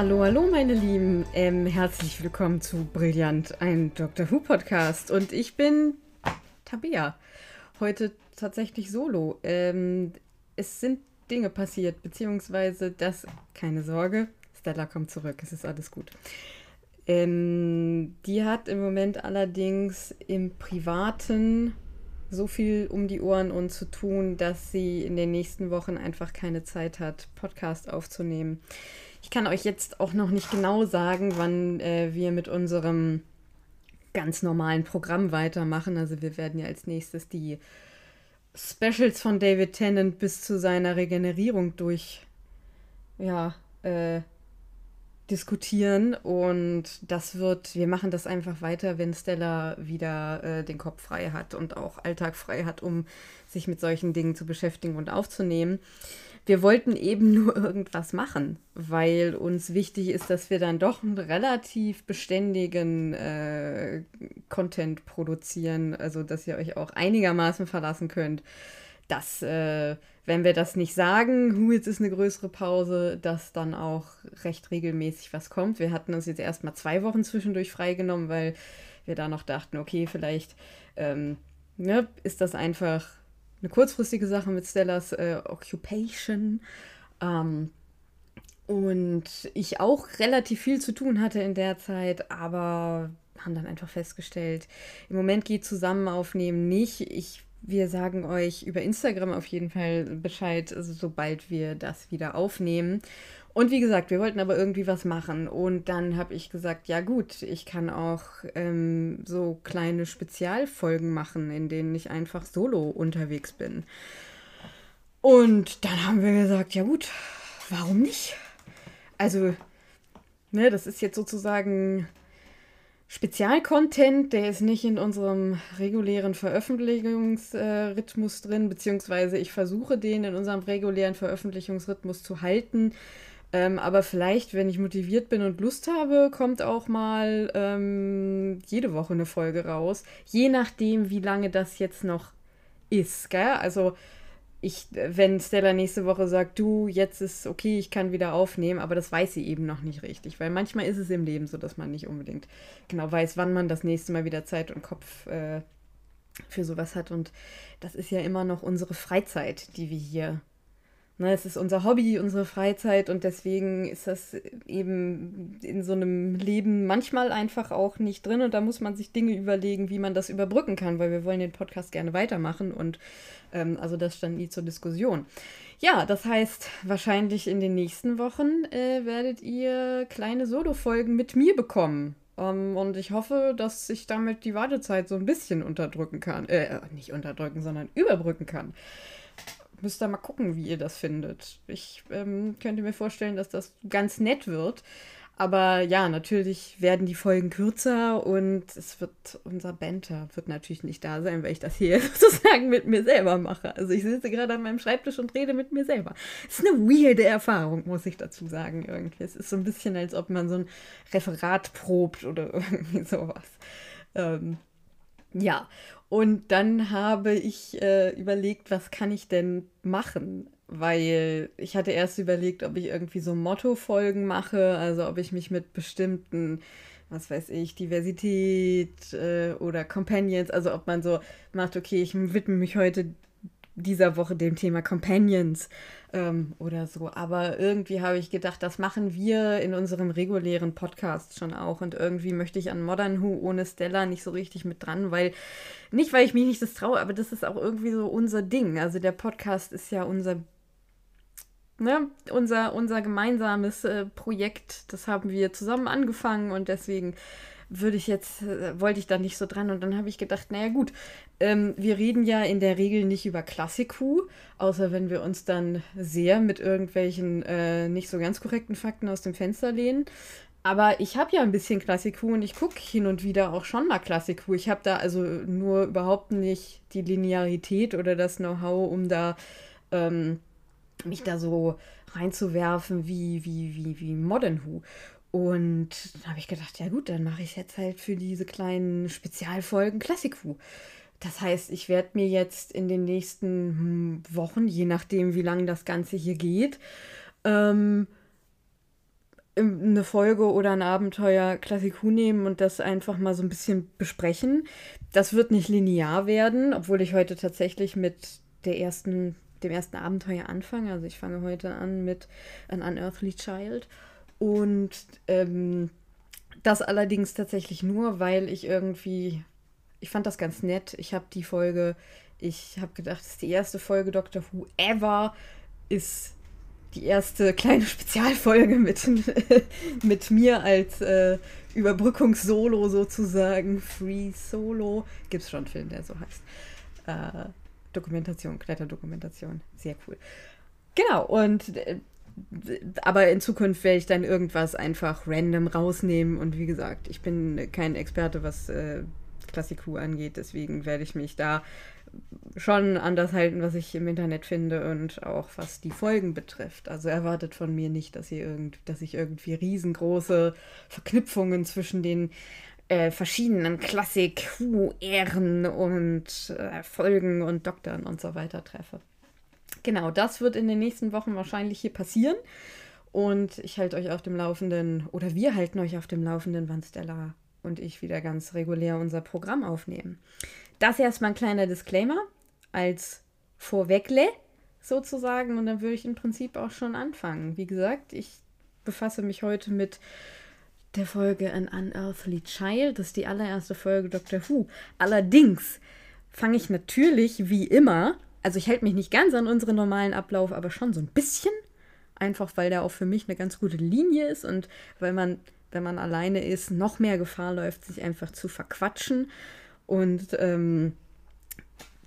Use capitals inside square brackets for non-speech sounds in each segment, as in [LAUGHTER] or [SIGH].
Hallo, hallo, meine Lieben. Ähm, herzlich willkommen zu Brillant, ein Doctor Who Podcast. Und ich bin Tabea. Heute tatsächlich solo. Ähm, es sind Dinge passiert, beziehungsweise das, keine Sorge, Stella kommt zurück, es ist alles gut. Ähm, die hat im Moment allerdings im Privaten so viel um die Ohren und zu tun, dass sie in den nächsten Wochen einfach keine Zeit hat, Podcast aufzunehmen. Ich kann euch jetzt auch noch nicht genau sagen, wann äh, wir mit unserem ganz normalen Programm weitermachen. Also wir werden ja als nächstes die Specials von David Tennant bis zu seiner Regenerierung durch ja, äh, diskutieren und das wird, wir machen das einfach weiter, wenn Stella wieder äh, den Kopf frei hat und auch Alltag frei hat, um sich mit solchen Dingen zu beschäftigen und aufzunehmen. Wir wollten eben [LAUGHS] nur irgendwas machen, weil uns wichtig ist, dass wir dann doch einen relativ beständigen äh, Content produzieren, also dass ihr euch auch einigermaßen verlassen könnt, dass äh, wenn wir das nicht sagen, hu, jetzt ist eine größere Pause, dass dann auch recht regelmäßig was kommt. Wir hatten uns jetzt erstmal zwei Wochen zwischendurch freigenommen, weil wir da noch dachten, okay, vielleicht ähm, ne, ist das einfach eine kurzfristige Sache mit Stellas äh, Occupation. Ähm, und ich auch relativ viel zu tun hatte in der Zeit, aber haben dann einfach festgestellt, im Moment geht zusammen aufnehmen nicht. Ich wir sagen euch über Instagram auf jeden Fall Bescheid, sobald wir das wieder aufnehmen. Und wie gesagt, wir wollten aber irgendwie was machen. Und dann habe ich gesagt, ja gut, ich kann auch ähm, so kleine Spezialfolgen machen, in denen ich einfach solo unterwegs bin. Und dann haben wir gesagt, ja gut, warum nicht? Also, ne, das ist jetzt sozusagen Spezialcontent, der ist nicht in unserem regulären Veröffentlichungsrhythmus drin, beziehungsweise ich versuche den in unserem regulären Veröffentlichungsrhythmus zu halten. Ähm, aber vielleicht, wenn ich motiviert bin und Lust habe, kommt auch mal ähm, jede Woche eine Folge raus. Je nachdem, wie lange das jetzt noch ist. Gell? Also ich, wenn Stella nächste Woche sagt, du, jetzt ist okay, ich kann wieder aufnehmen, aber das weiß sie eben noch nicht richtig, weil manchmal ist es im Leben so, dass man nicht unbedingt genau weiß, wann man das nächste Mal wieder Zeit und Kopf äh, für sowas hat. Und das ist ja immer noch unsere Freizeit, die wir hier Ne, es ist unser Hobby, unsere Freizeit und deswegen ist das eben in so einem Leben manchmal einfach auch nicht drin und da muss man sich Dinge überlegen, wie man das überbrücken kann, weil wir wollen den Podcast gerne weitermachen und ähm, also das stand nie zur Diskussion. Ja, das heißt, wahrscheinlich in den nächsten Wochen äh, werdet ihr kleine Solo-Folgen mit mir bekommen. Um, ähm, und ich hoffe, dass ich damit die Wartezeit so ein bisschen unterdrücken kann. Äh, nicht unterdrücken, sondern überbrücken kann müsst ihr mal gucken, wie ihr das findet. Ich ähm, könnte mir vorstellen, dass das ganz nett wird. Aber ja, natürlich werden die Folgen kürzer und es wird, unser Banter wird natürlich nicht da sein, weil ich das hier [LAUGHS] sozusagen mit mir selber mache. Also ich sitze gerade an meinem Schreibtisch und rede mit mir selber. Es ist eine weirde Erfahrung, muss ich dazu sagen, irgendwie. Es ist so ein bisschen, als ob man so ein Referat probt oder [LAUGHS] irgendwie sowas. Ähm, ja, und dann habe ich äh, überlegt, was kann ich denn machen? Weil ich hatte erst überlegt, ob ich irgendwie so Motto-Folgen mache, also ob ich mich mit bestimmten, was weiß ich, Diversität äh, oder Companions, also ob man so macht, okay, ich widme mich heute dieser Woche dem Thema Companions ähm, oder so. Aber irgendwie habe ich gedacht, das machen wir in unserem regulären Podcast schon auch. Und irgendwie möchte ich an Modern Who ohne Stella nicht so richtig mit dran, weil, nicht weil ich mich nicht das traue, aber das ist auch irgendwie so unser Ding. Also der Podcast ist ja unser Ne, unser, unser gemeinsames äh, Projekt, das haben wir zusammen angefangen und deswegen würde ich jetzt, äh, wollte ich da nicht so dran. Und dann habe ich gedacht, naja gut, ähm, wir reden ja in der Regel nicht über Klassiku, außer wenn wir uns dann sehr mit irgendwelchen äh, nicht so ganz korrekten Fakten aus dem Fenster lehnen. Aber ich habe ja ein bisschen Klassiku und ich gucke hin und wieder auch schon mal Klassiku. Ich habe da also nur überhaupt nicht die Linearität oder das Know-how, um da ähm, mich da so reinzuwerfen wie, wie, wie, wie Modern Who. Und dann habe ich gedacht, ja gut, dann mache ich jetzt halt für diese kleinen Spezialfolgen Klassiku. Das heißt, ich werde mir jetzt in den nächsten hm, Wochen, je nachdem, wie lange das Ganze hier geht, ähm, eine Folge oder ein Abenteuer Klassik Who nehmen und das einfach mal so ein bisschen besprechen. Das wird nicht linear werden, obwohl ich heute tatsächlich mit der ersten, dem ersten Abenteuer anfange. Also ich fange heute an mit An Unearthly Child. Und ähm, das allerdings tatsächlich nur, weil ich irgendwie, ich fand das ganz nett. Ich habe die Folge, ich habe gedacht, das ist die erste Folge Doctor Who ever, ist die erste kleine [LAUGHS] Spezialfolge mit, [LAUGHS] mit mir als äh, Überbrückungssolo sozusagen. Free Solo. Gibt es schon einen Film, der so heißt. Äh, Dokumentation, Kletterdokumentation. Sehr cool. Genau, und äh, aber in Zukunft werde ich dann irgendwas einfach random rausnehmen. Und wie gesagt, ich bin kein Experte, was äh, Klassik angeht, deswegen werde ich mich da schon an das halten, was ich im Internet finde und auch was die Folgen betrifft. Also erwartet von mir nicht, dass, ihr irgend, dass ich irgendwie riesengroße Verknüpfungen zwischen den äh, verschiedenen Klassik-Ehren und äh, Folgen und Doktern und so weiter treffe. Genau, das wird in den nächsten Wochen wahrscheinlich hier passieren. Und ich halte euch auf dem Laufenden, oder wir halten euch auf dem Laufenden, wann Stella und ich wieder ganz regulär unser Programm aufnehmen. Das erstmal ein kleiner Disclaimer als Vorwegle sozusagen und dann würde ich im Prinzip auch schon anfangen. Wie gesagt, ich befasse mich heute mit der Folge An Unearthly Child. Das ist die allererste Folge Doctor Who. Allerdings fange ich natürlich wie immer, also ich halte mich nicht ganz an unseren normalen Ablauf, aber schon so ein bisschen. Einfach weil der auch für mich eine ganz gute Linie ist und weil man, wenn man alleine ist, noch mehr Gefahr läuft, sich einfach zu verquatschen und ähm,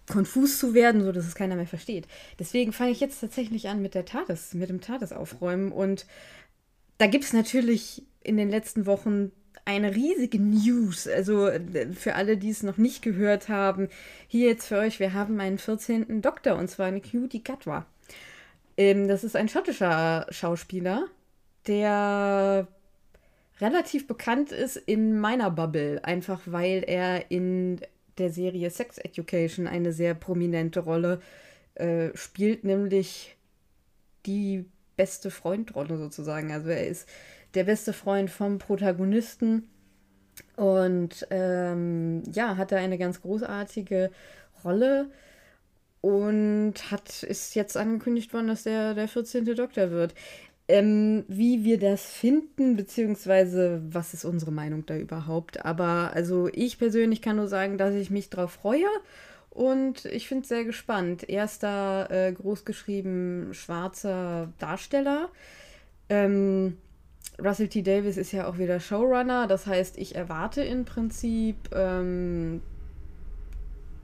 konfus zu werden, so dass es keiner mehr versteht. Deswegen fange ich jetzt tatsächlich an mit der TARDIS, mit dem TARDIS aufräumen. Und da gibt es natürlich in den letzten Wochen eine riesige News. Also für alle, die es noch nicht gehört haben, hier jetzt für euch, wir haben einen 14. Doktor und zwar eine Cutie Gatwa. Ähm, das ist ein schottischer Schauspieler, der relativ bekannt ist in meiner Bubble, einfach weil er in der Serie Sex Education eine sehr prominente Rolle äh, spielt, nämlich die beste Freundrolle sozusagen. Also er ist der beste Freund vom Protagonisten und ähm, ja, hat da eine ganz großartige Rolle und hat ist jetzt angekündigt worden, dass er der 14. Doktor wird. Ähm, wie wir das finden, beziehungsweise was ist unsere Meinung da überhaupt. Aber also ich persönlich kann nur sagen, dass ich mich drauf freue und ich finde es sehr gespannt. Erster äh, großgeschrieben schwarzer Darsteller. Ähm, Russell T. Davis ist ja auch wieder Showrunner, das heißt, ich erwarte im Prinzip ähm,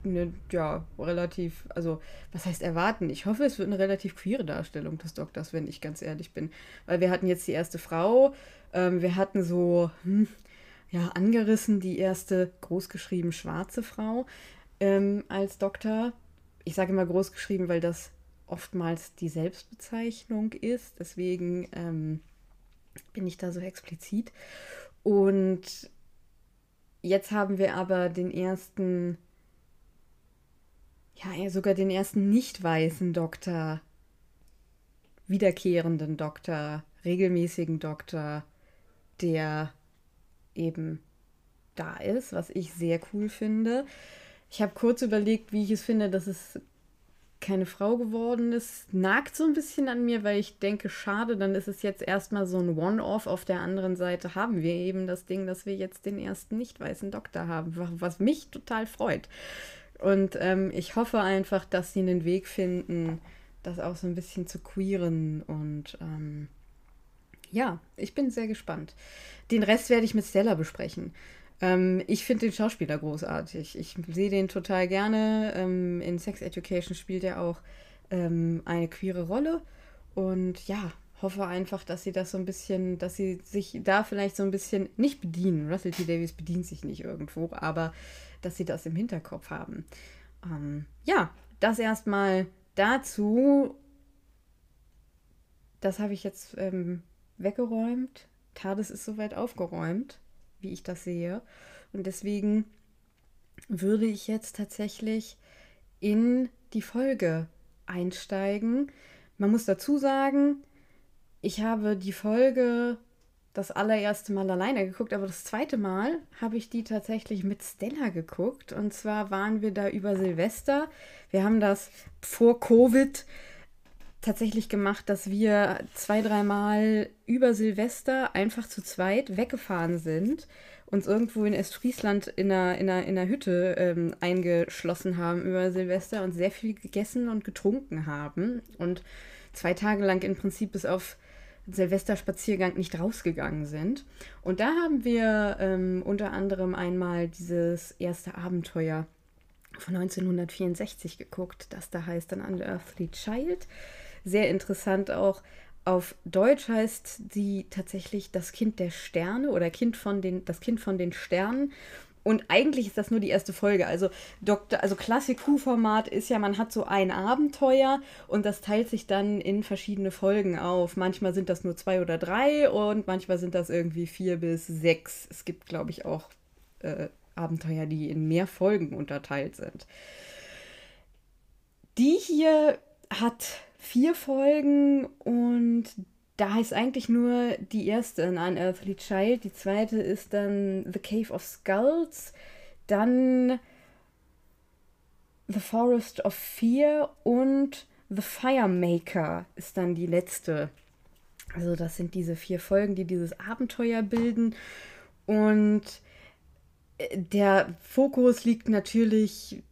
eine, ja, relativ, also, was heißt erwarten? Ich hoffe, es wird eine relativ queere Darstellung des Doktors, wenn ich ganz ehrlich bin. Weil wir hatten jetzt die erste Frau, ähm, wir hatten so, hm, ja, angerissen die erste großgeschrieben schwarze Frau ähm, als Doktor. Ich sage immer großgeschrieben, weil das oftmals die Selbstbezeichnung ist. Deswegen ähm, bin ich da so explizit. Und jetzt haben wir aber den ersten ja, sogar den ersten nicht weißen Doktor, wiederkehrenden Doktor, regelmäßigen Doktor, der eben da ist, was ich sehr cool finde. Ich habe kurz überlegt, wie ich es finde, dass es keine Frau geworden ist. Nagt so ein bisschen an mir, weil ich denke, schade, dann ist es jetzt erstmal so ein One-Off. Auf der anderen Seite haben wir eben das Ding, dass wir jetzt den ersten nicht weißen Doktor haben, was mich total freut. Und ähm, ich hoffe einfach, dass sie einen Weg finden, das auch so ein bisschen zu queeren. Und ähm, ja, ich bin sehr gespannt. Den Rest werde ich mit Stella besprechen. Ähm, ich finde den Schauspieler großartig. Ich sehe den total gerne. Ähm, in Sex Education spielt er auch ähm, eine queere Rolle. Und ja, hoffe einfach, dass sie das so ein bisschen, dass sie sich da vielleicht so ein bisschen nicht bedienen. Russell T. Davies bedient sich nicht irgendwo, aber dass sie das im Hinterkopf haben. Ähm, ja, das erstmal dazu. Das habe ich jetzt ähm, weggeräumt. TARDIS ist soweit aufgeräumt, wie ich das sehe. Und deswegen würde ich jetzt tatsächlich in die Folge einsteigen. Man muss dazu sagen, ich habe die Folge das allererste Mal alleine geguckt, aber das zweite Mal habe ich die tatsächlich mit Stella geguckt. Und zwar waren wir da über Silvester. Wir haben das vor Covid tatsächlich gemacht, dass wir zwei, dreimal über Silvester einfach zu zweit weggefahren sind, uns irgendwo in Ostfriesland in einer, in einer, in einer Hütte ähm, eingeschlossen haben über Silvester und sehr viel gegessen und getrunken haben und zwei Tage lang im Prinzip bis auf Silvesterspaziergang nicht rausgegangen sind. Und da haben wir ähm, unter anderem einmal dieses erste Abenteuer von 1964 geguckt, das da heißt dann Unearthly Child sehr interessant auch. Auf Deutsch heißt sie tatsächlich das Kind der Sterne oder kind von den, das Kind von den Sternen. Und eigentlich ist das nur die erste Folge. Also, Doktor, also Klassik-Q-Format ist ja, man hat so ein Abenteuer und das teilt sich dann in verschiedene Folgen auf. Manchmal sind das nur zwei oder drei und manchmal sind das irgendwie vier bis sechs. Es gibt, glaube ich, auch äh, Abenteuer, die in mehr Folgen unterteilt sind. Die hier hat vier Folgen und da heißt eigentlich nur die erste in Unearthly Child. Die zweite ist dann The Cave of Skulls. Dann The Forest of Fear und The Firemaker ist dann die letzte. Also das sind diese vier Folgen, die dieses Abenteuer bilden. Und äh, der Fokus liegt natürlich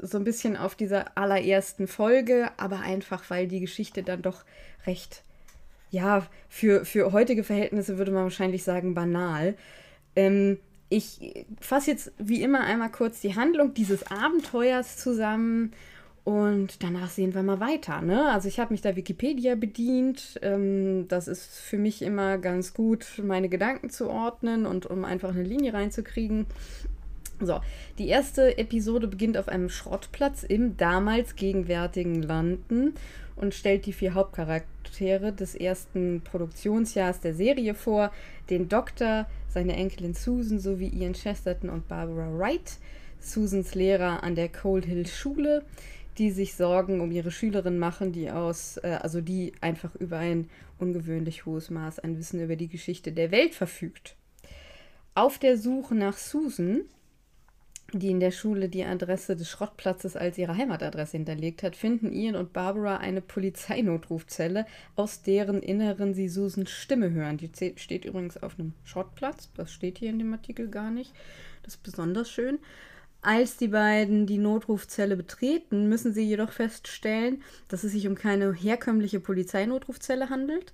so ein bisschen auf dieser allerersten Folge, aber einfach, weil die Geschichte dann doch recht, ja, für, für heutige Verhältnisse würde man wahrscheinlich sagen, banal. Ähm, ich fasse jetzt wie immer einmal kurz die Handlung dieses Abenteuers zusammen und danach sehen wir mal weiter. Ne? Also ich habe mich da Wikipedia bedient. Ähm, das ist für mich immer ganz gut, meine Gedanken zu ordnen und um einfach eine Linie reinzukriegen. So, die erste Episode beginnt auf einem Schrottplatz im damals gegenwärtigen London und stellt die vier Hauptcharaktere des ersten Produktionsjahres der Serie vor: den Doktor, seine Enkelin Susan sowie Ian Chesterton und Barbara Wright, Susans Lehrer an der Cold Hill Schule, die sich Sorgen um ihre Schülerin machen, die aus, äh, also die einfach über ein ungewöhnlich hohes Maß an Wissen über die Geschichte der Welt verfügt. Auf der Suche nach Susan die in der Schule die Adresse des Schrottplatzes als ihre Heimatadresse hinterlegt hat, finden Ian und Barbara eine Polizeinotrufzelle, aus deren Inneren sie Susans Stimme hören. Die steht übrigens auf einem Schrottplatz. Das steht hier in dem Artikel gar nicht. Das ist besonders schön. Als die beiden die Notrufzelle betreten, müssen sie jedoch feststellen, dass es sich um keine herkömmliche Polizeinotrufzelle handelt.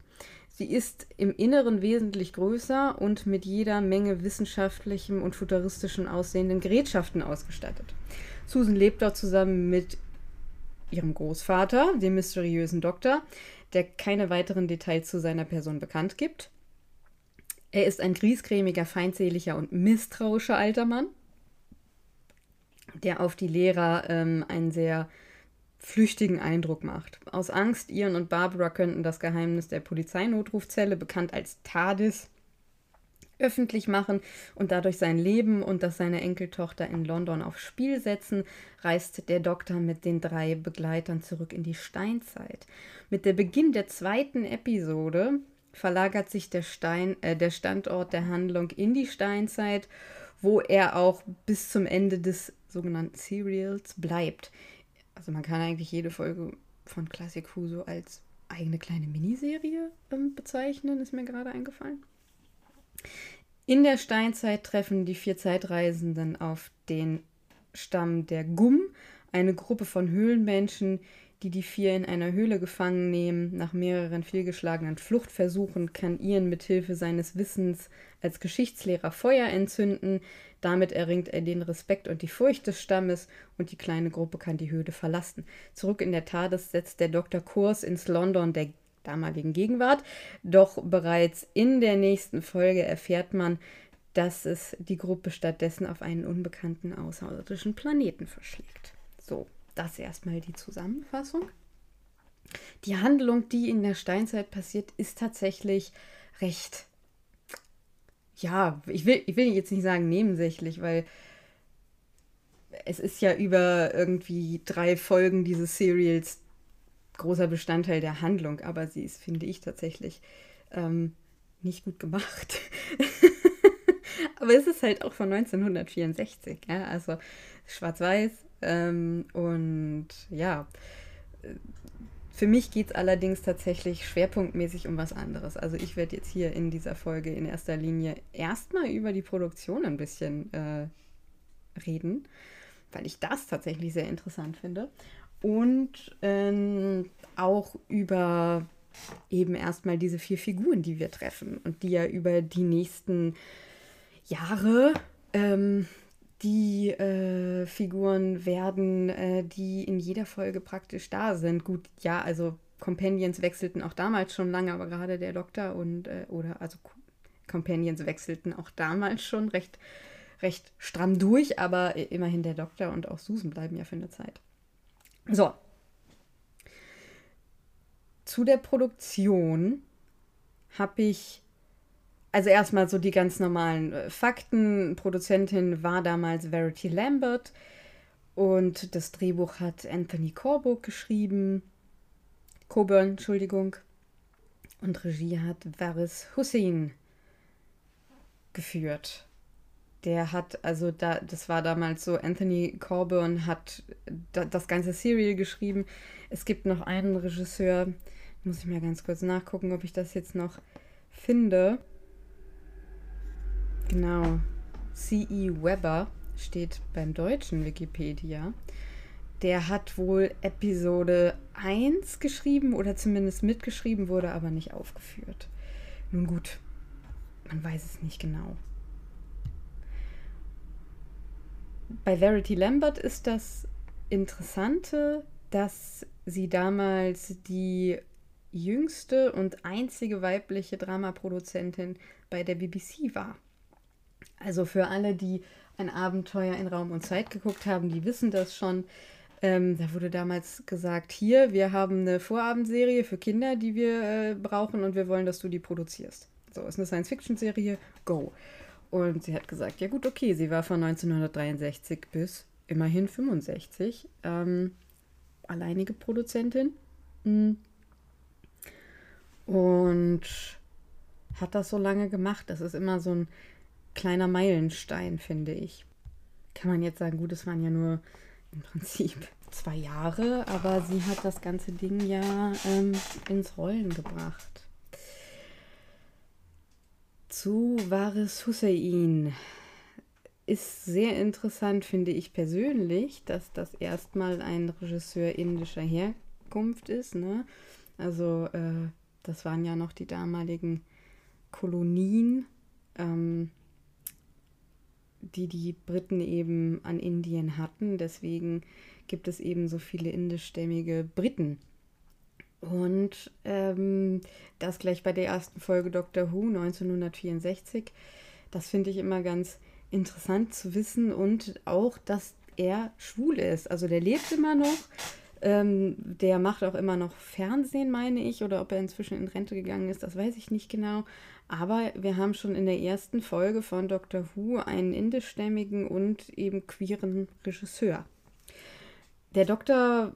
Sie ist im Inneren wesentlich größer und mit jeder Menge wissenschaftlichem und futuristischen aussehenden Gerätschaften ausgestattet. Susan lebt dort zusammen mit ihrem Großvater, dem mysteriösen Doktor, der keine weiteren Details zu seiner Person bekannt gibt. Er ist ein griesgrämiger, feindseliger und misstrauischer alter Mann, der auf die Lehrer ähm, einen sehr flüchtigen Eindruck macht. Aus Angst, Ian und Barbara könnten das Geheimnis der Polizeinotrufzelle, bekannt als TARDIS, öffentlich machen und dadurch sein Leben und das seiner Enkeltochter in London aufs Spiel setzen, reist der Doktor mit den drei Begleitern zurück in die Steinzeit. Mit der Beginn der zweiten Episode verlagert sich der, Stein, äh, der Standort der Handlung in die Steinzeit, wo er auch bis zum Ende des sogenannten Serials bleibt. Also man kann eigentlich jede Folge von Classic Who so als eigene kleine Miniserie ähm, bezeichnen, ist mir gerade eingefallen. In der Steinzeit treffen die vier Zeitreisenden auf den Stamm der Gum, eine Gruppe von Höhlenmenschen, die die vier in einer Höhle gefangen nehmen. Nach mehreren fehlgeschlagenen Fluchtversuchen kann Ian mit Hilfe seines Wissens als Geschichtslehrer Feuer entzünden. Damit erringt er den Respekt und die Furcht des Stammes und die kleine Gruppe kann die Höhle verlassen. Zurück in der TARDIS setzt der Doktor Kurs ins London der damaligen Gegenwart. Doch bereits in der nächsten Folge erfährt man, dass es die Gruppe stattdessen auf einen unbekannten außerirdischen Planeten verschlägt. So, das erstmal die Zusammenfassung. Die Handlung, die in der Steinzeit passiert, ist tatsächlich recht ja, ich will, ich will jetzt nicht sagen nebensächlich, weil es ist ja über irgendwie drei Folgen dieses Serials großer Bestandteil der Handlung, aber sie ist, finde ich, tatsächlich ähm, nicht gut gemacht. [LAUGHS] Aber es ist halt auch von 1964, ja, also schwarz-weiß. Ähm, und ja, für mich geht es allerdings tatsächlich schwerpunktmäßig um was anderes. Also ich werde jetzt hier in dieser Folge in erster Linie erstmal über die Produktion ein bisschen äh, reden, weil ich das tatsächlich sehr interessant finde. Und ähm, auch über eben erstmal diese vier Figuren, die wir treffen und die ja über die nächsten Jahre ähm, die äh, Figuren werden, äh, die in jeder Folge praktisch da sind. Gut, ja, also Companions wechselten auch damals schon lange, aber gerade der Doktor und, äh, oder also Companions wechselten auch damals schon recht, recht stramm durch, aber immerhin der Doktor und auch Susan bleiben ja für eine Zeit. So. Zu der Produktion habe ich also erstmal so die ganz normalen äh, Fakten. Produzentin war damals Verity Lambert und das Drehbuch hat Anthony Corbo geschrieben. Coburn, Entschuldigung. Und Regie hat Varis Hussein geführt. Der hat, also da, das war damals so, Anthony Coburn hat da, das ganze Serial geschrieben. Es gibt noch einen Regisseur, muss ich mal ganz kurz nachgucken, ob ich das jetzt noch finde. Genau. C.E. Weber steht beim deutschen Wikipedia. Der hat wohl Episode 1 geschrieben oder zumindest mitgeschrieben, wurde aber nicht aufgeführt. Nun gut, man weiß es nicht genau. Bei Verity Lambert ist das Interessante, dass sie damals die jüngste und einzige weibliche Dramaproduzentin bei der BBC war. Also für alle, die ein Abenteuer in Raum und Zeit geguckt haben, die wissen das schon. Ähm, da wurde damals gesagt, hier, wir haben eine Vorabendserie für Kinder, die wir äh, brauchen und wir wollen, dass du die produzierst. So, ist eine Science-Fiction-Serie, go. Und sie hat gesagt, ja gut, okay, sie war von 1963 bis immerhin 65 ähm, alleinige Produzentin. Mhm. Und hat das so lange gemacht. Das ist immer so ein kleiner Meilenstein, finde ich. Kann man jetzt sagen, gut, es waren ja nur im Prinzip zwei Jahre, aber sie hat das ganze Ding ja ähm, ins Rollen gebracht. Zu Waris Hussein ist sehr interessant, finde ich persönlich, dass das erstmal ein Regisseur indischer Herkunft ist. Ne? Also äh, das waren ja noch die damaligen Kolonien. Ähm, die die Briten eben an Indien hatten. Deswegen gibt es eben so viele indischstämmige Briten. Und ähm, das gleich bei der ersten Folge Doctor Who 1964. Das finde ich immer ganz interessant zu wissen und auch, dass er schwul ist. Also der lebt immer noch. Ähm, der macht auch immer noch Fernsehen, meine ich, oder ob er inzwischen in Rente gegangen ist, das weiß ich nicht genau. Aber wir haben schon in der ersten Folge von Doctor Who einen indischstämmigen und eben queeren Regisseur. Der Doktor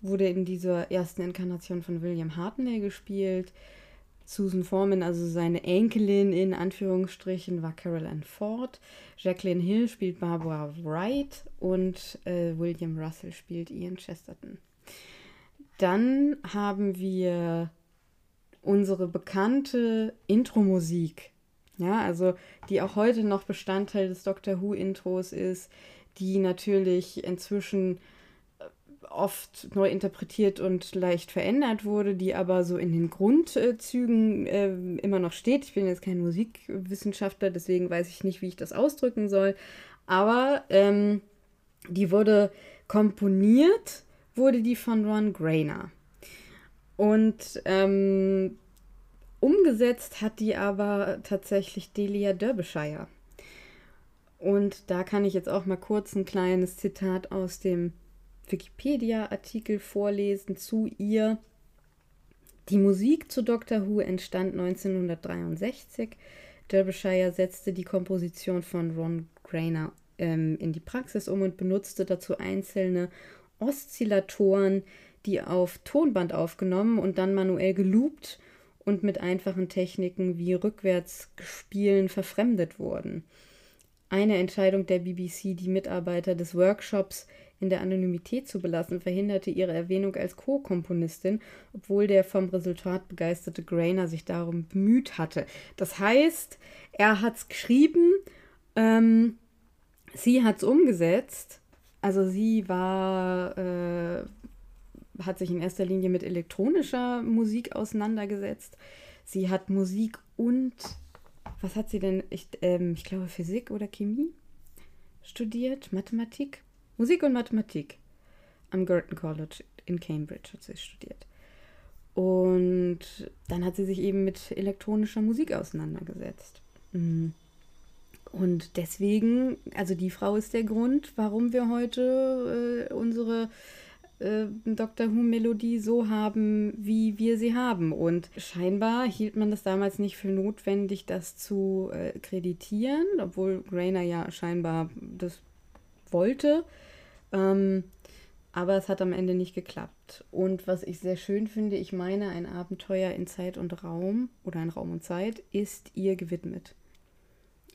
wurde in dieser ersten Inkarnation von William Hartnell gespielt. Susan Foreman, also seine Enkelin in Anführungsstrichen, war Carol Ann Ford. Jacqueline Hill spielt Barbara Wright und äh, William Russell spielt Ian Chesterton. Dann haben wir unsere bekannte Intro-Musik, ja, also die auch heute noch Bestandteil des Doctor Who-Intros ist, die natürlich inzwischen oft neu interpretiert und leicht verändert wurde, die aber so in den Grundzügen äh, immer noch steht. Ich bin jetzt kein Musikwissenschaftler, deswegen weiß ich nicht, wie ich das ausdrücken soll. Aber ähm, die wurde komponiert, wurde die von Ron Grainer. Und ähm, umgesetzt hat die aber tatsächlich Delia Derbyshire. Und da kann ich jetzt auch mal kurz ein kleines Zitat aus dem Wikipedia-Artikel vorlesen zu ihr. Die Musik zu Doctor Who entstand 1963. Derbyshire setzte die Komposition von Ron Grainer ähm, in die Praxis um und benutzte dazu einzelne Oszillatoren, die auf Tonband aufgenommen und dann manuell geloopt und mit einfachen Techniken wie Rückwärtsspielen verfremdet wurden. Eine Entscheidung der BBC, die Mitarbeiter des Workshops in der Anonymität zu belassen, verhinderte ihre Erwähnung als Co-Komponistin, obwohl der vom Resultat begeisterte Grainer sich darum bemüht hatte. Das heißt, er hat es geschrieben, ähm, sie hat es umgesetzt. Also sie war, äh, hat sich in erster Linie mit elektronischer Musik auseinandergesetzt. Sie hat Musik und, was hat sie denn? Ich, ähm, ich glaube Physik oder Chemie studiert, Mathematik. Musik und Mathematik am Girton College in Cambridge hat sie studiert. Und dann hat sie sich eben mit elektronischer Musik auseinandergesetzt. Mhm. Und deswegen, also die Frau ist der Grund, warum wir heute äh, unsere äh, Doctor Who-Melodie so haben, wie wir sie haben. Und scheinbar hielt man das damals nicht für notwendig, das zu äh, kreditieren, obwohl Grainer ja scheinbar das wollte. Ähm, aber es hat am Ende nicht geklappt. Und was ich sehr schön finde, ich meine, ein Abenteuer in Zeit und Raum oder in Raum und Zeit ist ihr gewidmet.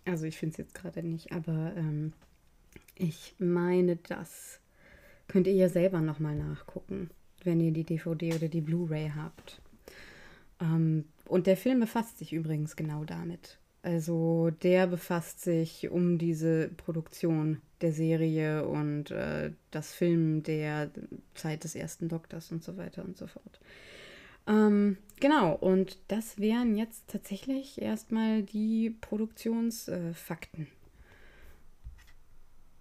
Also ich finde es jetzt gerade nicht, aber ähm, ich meine, das könnt ihr ja selber nochmal nachgucken, wenn ihr die DVD oder die Blu-ray habt. Ähm, und der Film befasst sich übrigens genau damit. Also der befasst sich um diese Produktion der Serie und äh, das Film der Zeit des ersten Doktors und so weiter und so fort. Ähm, genau, und das wären jetzt tatsächlich erstmal die Produktionsfakten. Äh,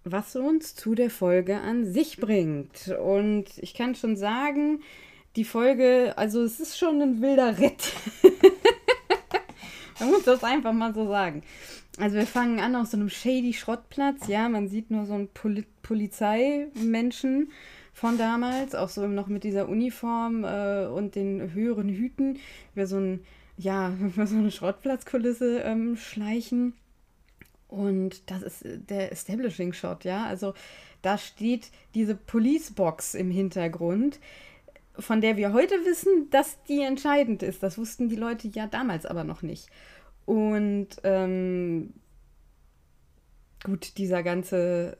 was uns zu der Folge an sich bringt. Und ich kann schon sagen, die Folge, also es ist schon ein wilder Ritt. [LAUGHS] [LAUGHS] Man muss das einfach mal so sagen. Also wir fangen an auf so einem shady Schrottplatz. Ja, man sieht nur so einen Poli Polizeimenschen von damals, auch so noch mit dieser Uniform äh, und den höheren Hüten, über so ein, ja, [LAUGHS] über so eine Schrottplatzkulisse ähm, schleichen. Und das ist der Establishing Shot, ja. Also da steht diese Police Box im Hintergrund, von der wir heute wissen, dass die entscheidend ist. Das wussten die Leute ja damals aber noch nicht. Und ähm, gut, dieser ganze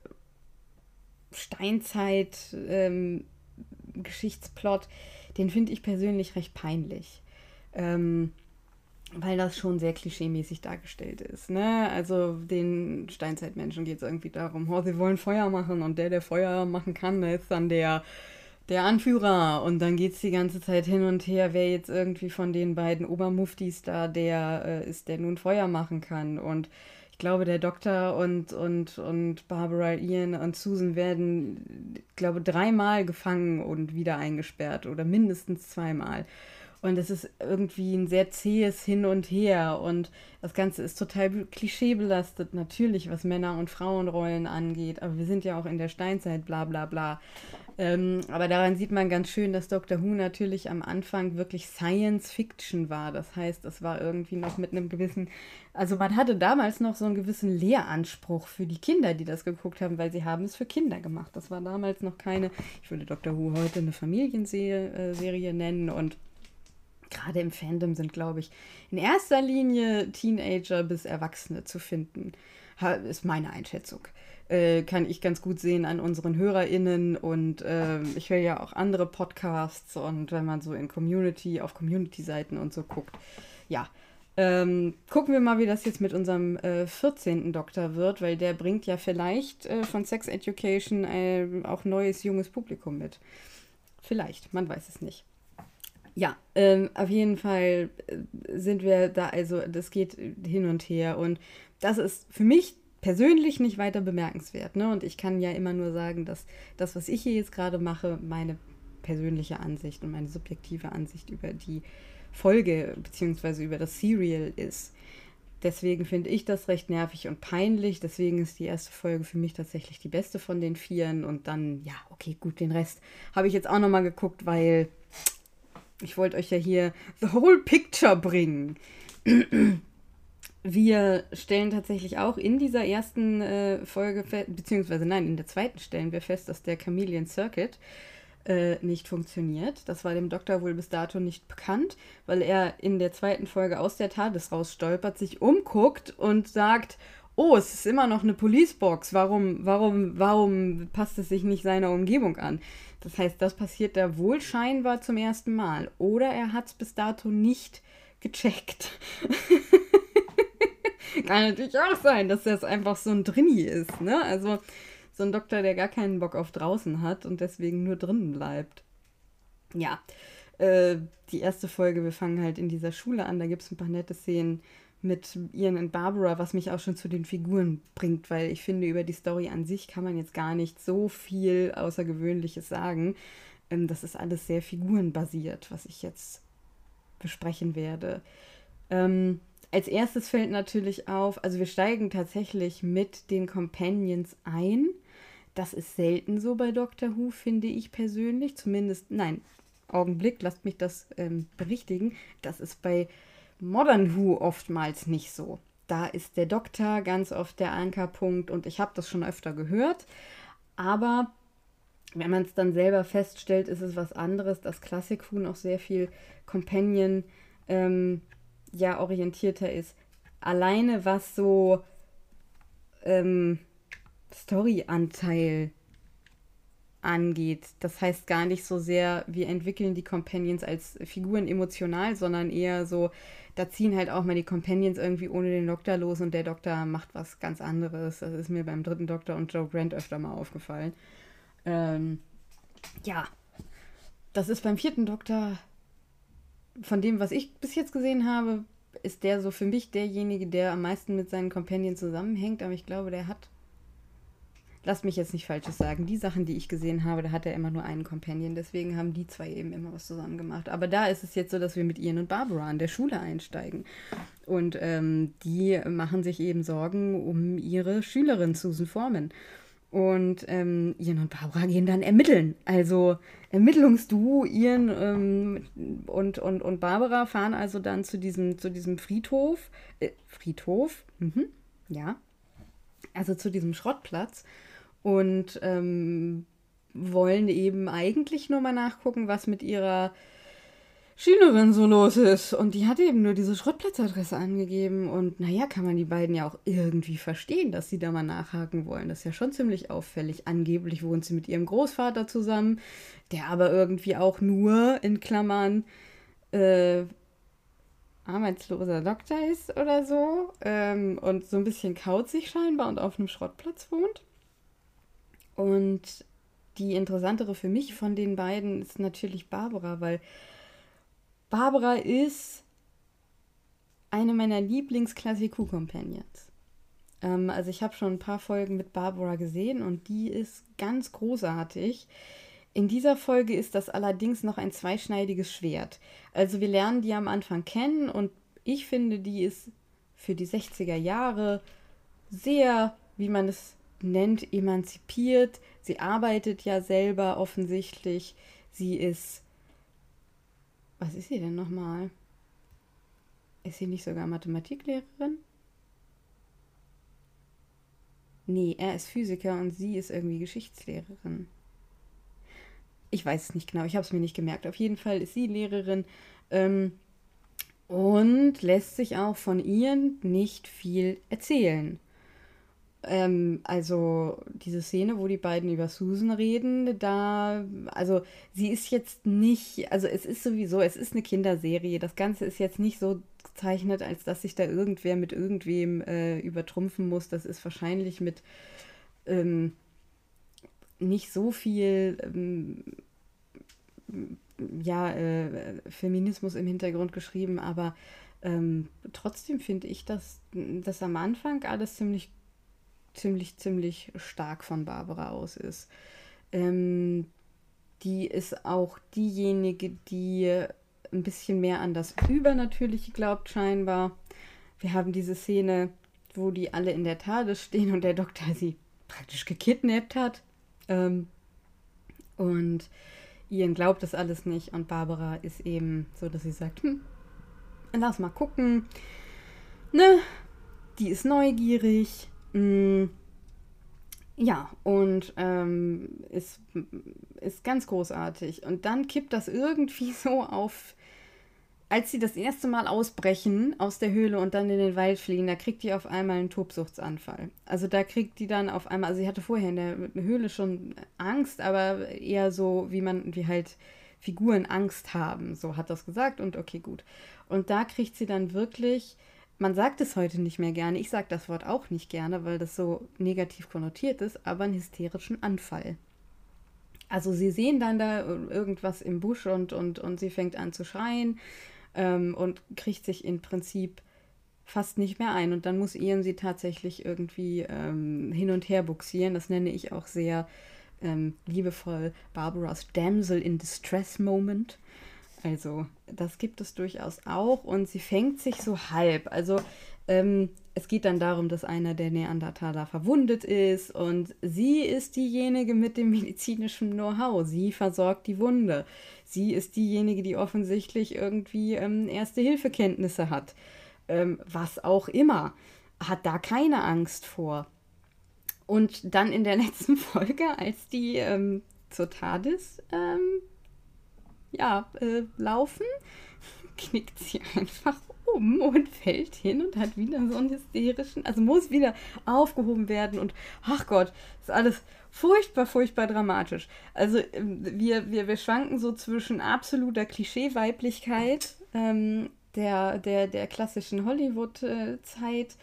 Steinzeit-Geschichtsplot, ähm, den finde ich persönlich recht peinlich. Ähm, weil das schon sehr klischeemäßig dargestellt ist. Ne? Also den Steinzeitmenschen geht es irgendwie darum, oh, sie wollen Feuer machen und der, der Feuer machen kann, der ist dann der der Anführer. Und dann geht es die ganze Zeit hin und her, wer jetzt irgendwie von den beiden Obermuftis da der äh, ist, der nun Feuer machen kann. Und ich glaube, der Doktor und, und, und Barbara, Ian und Susan werden, ich glaube, dreimal gefangen und wieder eingesperrt oder mindestens zweimal. Und es ist irgendwie ein sehr zähes Hin und Her. Und das Ganze ist total klischeebelastet, natürlich, was Männer- und Frauenrollen angeht. Aber wir sind ja auch in der Steinzeit, bla bla bla. Ähm, aber daran sieht man ganz schön, dass Doctor Who natürlich am Anfang wirklich Science Fiction war. Das heißt, es war irgendwie noch mit einem gewissen, also man hatte damals noch so einen gewissen Lehranspruch für die Kinder, die das geguckt haben, weil sie haben es für Kinder gemacht. Das war damals noch keine, ich würde Doctor Who heute eine Familienserie nennen und gerade im Fandom sind, glaube ich, in erster Linie Teenager bis Erwachsene zu finden. Ist meine Einschätzung äh, kann ich ganz gut sehen an unseren HörerInnen und äh, ich höre ja auch andere Podcasts und wenn man so in Community, auf Community-Seiten und so guckt, ja. Ähm, gucken wir mal, wie das jetzt mit unserem äh, 14. Doktor wird, weil der bringt ja vielleicht äh, von Sex Education äh, auch neues, junges Publikum mit. Vielleicht, man weiß es nicht. Ja, ähm, auf jeden Fall äh, sind wir da, also das geht hin und her und das ist für mich persönlich nicht weiter bemerkenswert. Ne? Und ich kann ja immer nur sagen, dass das, was ich hier jetzt gerade mache, meine persönliche Ansicht und meine subjektive Ansicht über die Folge bzw. über das Serial ist. Deswegen finde ich das recht nervig und peinlich. Deswegen ist die erste Folge für mich tatsächlich die beste von den Vieren. Und dann, ja, okay, gut, den Rest habe ich jetzt auch nochmal geguckt, weil ich wollte euch ja hier the whole picture bringen. [CLEARS THROAT] Wir stellen tatsächlich auch in dieser ersten äh, Folge, beziehungsweise nein, in der zweiten stellen wir fest, dass der Chameleon Circuit äh, nicht funktioniert. Das war dem Doktor wohl bis dato nicht bekannt, weil er in der zweiten Folge aus der TARDIS rausstolpert, sich umguckt und sagt, oh, es ist immer noch eine Policebox. Warum, warum, warum passt es sich nicht seiner Umgebung an? Das heißt, das passiert da wohl scheinbar zum ersten Mal. Oder er hat es bis dato nicht gecheckt. [LAUGHS] [LAUGHS] Kann natürlich auch sein, dass das einfach so ein Drini ist, ne? Also so ein Doktor, der gar keinen Bock auf draußen hat und deswegen nur drinnen bleibt. Ja, äh, die erste Folge, wir fangen halt in dieser Schule an, da gibt es ein paar nette Szenen mit Ian und Barbara, was mich auch schon zu den Figuren bringt, weil ich finde, über die Story an sich kann man jetzt gar nicht so viel Außergewöhnliches sagen. Ähm, das ist alles sehr figurenbasiert, was ich jetzt besprechen werde. Ähm, als erstes fällt natürlich auf, also wir steigen tatsächlich mit den Companions ein. Das ist selten so bei Doctor Who, finde ich persönlich. Zumindest, nein, Augenblick, lasst mich das ähm, berichtigen. Das ist bei Modern Who oftmals nicht so. Da ist der Doktor ganz oft der Ankerpunkt und ich habe das schon öfter gehört. Aber wenn man es dann selber feststellt, ist es was anderes, dass Classic Who noch sehr viel Companion ähm, ja orientierter ist. Alleine was so ähm, Story-Anteil angeht. Das heißt gar nicht so sehr, wir entwickeln die Companions als Figuren emotional, sondern eher so, da ziehen halt auch mal die Companions irgendwie ohne den Doktor los und der Doktor macht was ganz anderes. Das ist mir beim dritten Doktor und Joe Grant öfter mal aufgefallen. Ähm, ja, das ist beim vierten Doktor, von dem, was ich bis jetzt gesehen habe, ist der so für mich derjenige, der am meisten mit seinen Companions zusammenhängt, aber ich glaube, der hat lass mich jetzt nicht Falsches sagen, die Sachen, die ich gesehen habe, da hat er immer nur einen Companion. Deswegen haben die zwei eben immer was zusammen gemacht. Aber da ist es jetzt so, dass wir mit Ian und Barbara an der Schule einsteigen. Und ähm, die machen sich eben Sorgen um ihre Schülerin Susan Foreman. Und ähm, Ian und Barbara gehen dann ermitteln. Also Ermittlungsduo, Ian ähm, und, und, und Barbara fahren also dann zu diesem, zu diesem Friedhof. Äh, Friedhof? Mhm, ja. Also zu diesem Schrottplatz und ähm, wollen eben eigentlich nur mal nachgucken, was mit ihrer Schülerin so los ist. Und die hat eben nur diese Schrottplatzadresse angegeben. Und naja, kann man die beiden ja auch irgendwie verstehen, dass sie da mal nachhaken wollen. Das ist ja schon ziemlich auffällig. Angeblich wohnt sie mit ihrem Großvater zusammen, der aber irgendwie auch nur in Klammern äh, arbeitsloser Doktor ist oder so. Ähm, und so ein bisschen kauzig scheinbar und auf einem Schrottplatz wohnt. Und die interessantere für mich von den beiden ist natürlich Barbara, weil Barbara ist eine meiner Lieblings-Classic-Companions. Ähm, also ich habe schon ein paar Folgen mit Barbara gesehen und die ist ganz großartig. In dieser Folge ist das allerdings noch ein zweischneidiges Schwert. Also wir lernen die am Anfang kennen und ich finde, die ist für die 60er Jahre sehr, wie man es nennt, emanzipiert. Sie arbeitet ja selber offensichtlich. Sie ist. Was ist sie denn nochmal? Ist sie nicht sogar Mathematiklehrerin? Nee, er ist Physiker und sie ist irgendwie Geschichtslehrerin. Ich weiß es nicht genau, ich habe es mir nicht gemerkt. Auf jeden Fall ist sie Lehrerin ähm, und lässt sich auch von ihr nicht viel erzählen. Ähm, also diese Szene, wo die beiden über Susan reden, da, also sie ist jetzt nicht, also es ist sowieso, es ist eine Kinderserie. Das Ganze ist jetzt nicht so gezeichnet, als dass sich da irgendwer mit irgendwem äh, übertrumpfen muss. Das ist wahrscheinlich mit ähm, nicht so viel ähm, ja, äh, Feminismus im Hintergrund geschrieben, aber ähm, trotzdem finde ich, dass das am Anfang alles ziemlich ziemlich, ziemlich stark von Barbara aus ist. Ähm, die ist auch diejenige, die ein bisschen mehr an das Übernatürliche glaubt, scheinbar. Wir haben diese Szene, wo die alle in der Tade stehen und der Doktor sie praktisch gekidnappt hat. Ähm, und Ian glaubt das alles nicht und Barbara ist eben so, dass sie sagt, hm, lass mal gucken. Ne, die ist neugierig, Mm. Ja, und ähm, ist, ist ganz großartig. Und dann kippt das irgendwie so auf, als sie das erste Mal ausbrechen aus der Höhle und dann in den Wald fliegen, da kriegt die auf einmal einen Tobsuchtsanfall. Also da kriegt die dann auf einmal, also sie hatte vorher in der Höhle schon Angst, aber eher so, wie man, wie halt Figuren Angst haben. So hat das gesagt und okay, gut. Und da kriegt sie dann wirklich man sagt es heute nicht mehr gerne. Ich sage das Wort auch nicht gerne, weil das so negativ konnotiert ist, aber einen hysterischen Anfall. Also sie sehen dann da irgendwas im Busch und, und, und sie fängt an zu schreien ähm, und kriegt sich im Prinzip fast nicht mehr ein. Und dann muss Ian sie tatsächlich irgendwie ähm, hin und her buxieren. Das nenne ich auch sehr ähm, liebevoll Barbaras Damsel in Distress Moment. Also, das gibt es durchaus auch und sie fängt sich so halb. Also, ähm, es geht dann darum, dass einer der Neandertaler verwundet ist und sie ist diejenige mit dem medizinischen Know-how. Sie versorgt die Wunde. Sie ist diejenige, die offensichtlich irgendwie ähm, Erste-Hilfe-Kenntnisse hat. Ähm, was auch immer. Hat da keine Angst vor. Und dann in der [LAUGHS] letzten Folge, als die ähm, zur TARDIS ähm, ja, äh, laufen, [LAUGHS] knickt sie einfach um und fällt hin und hat wieder so einen hysterischen, also muss wieder aufgehoben werden und ach Gott, ist alles furchtbar, furchtbar dramatisch. Also ähm, wir, wir, wir schwanken so zwischen absoluter Klischee-Weiblichkeit ähm, der, der, der klassischen Hollywood-Zeit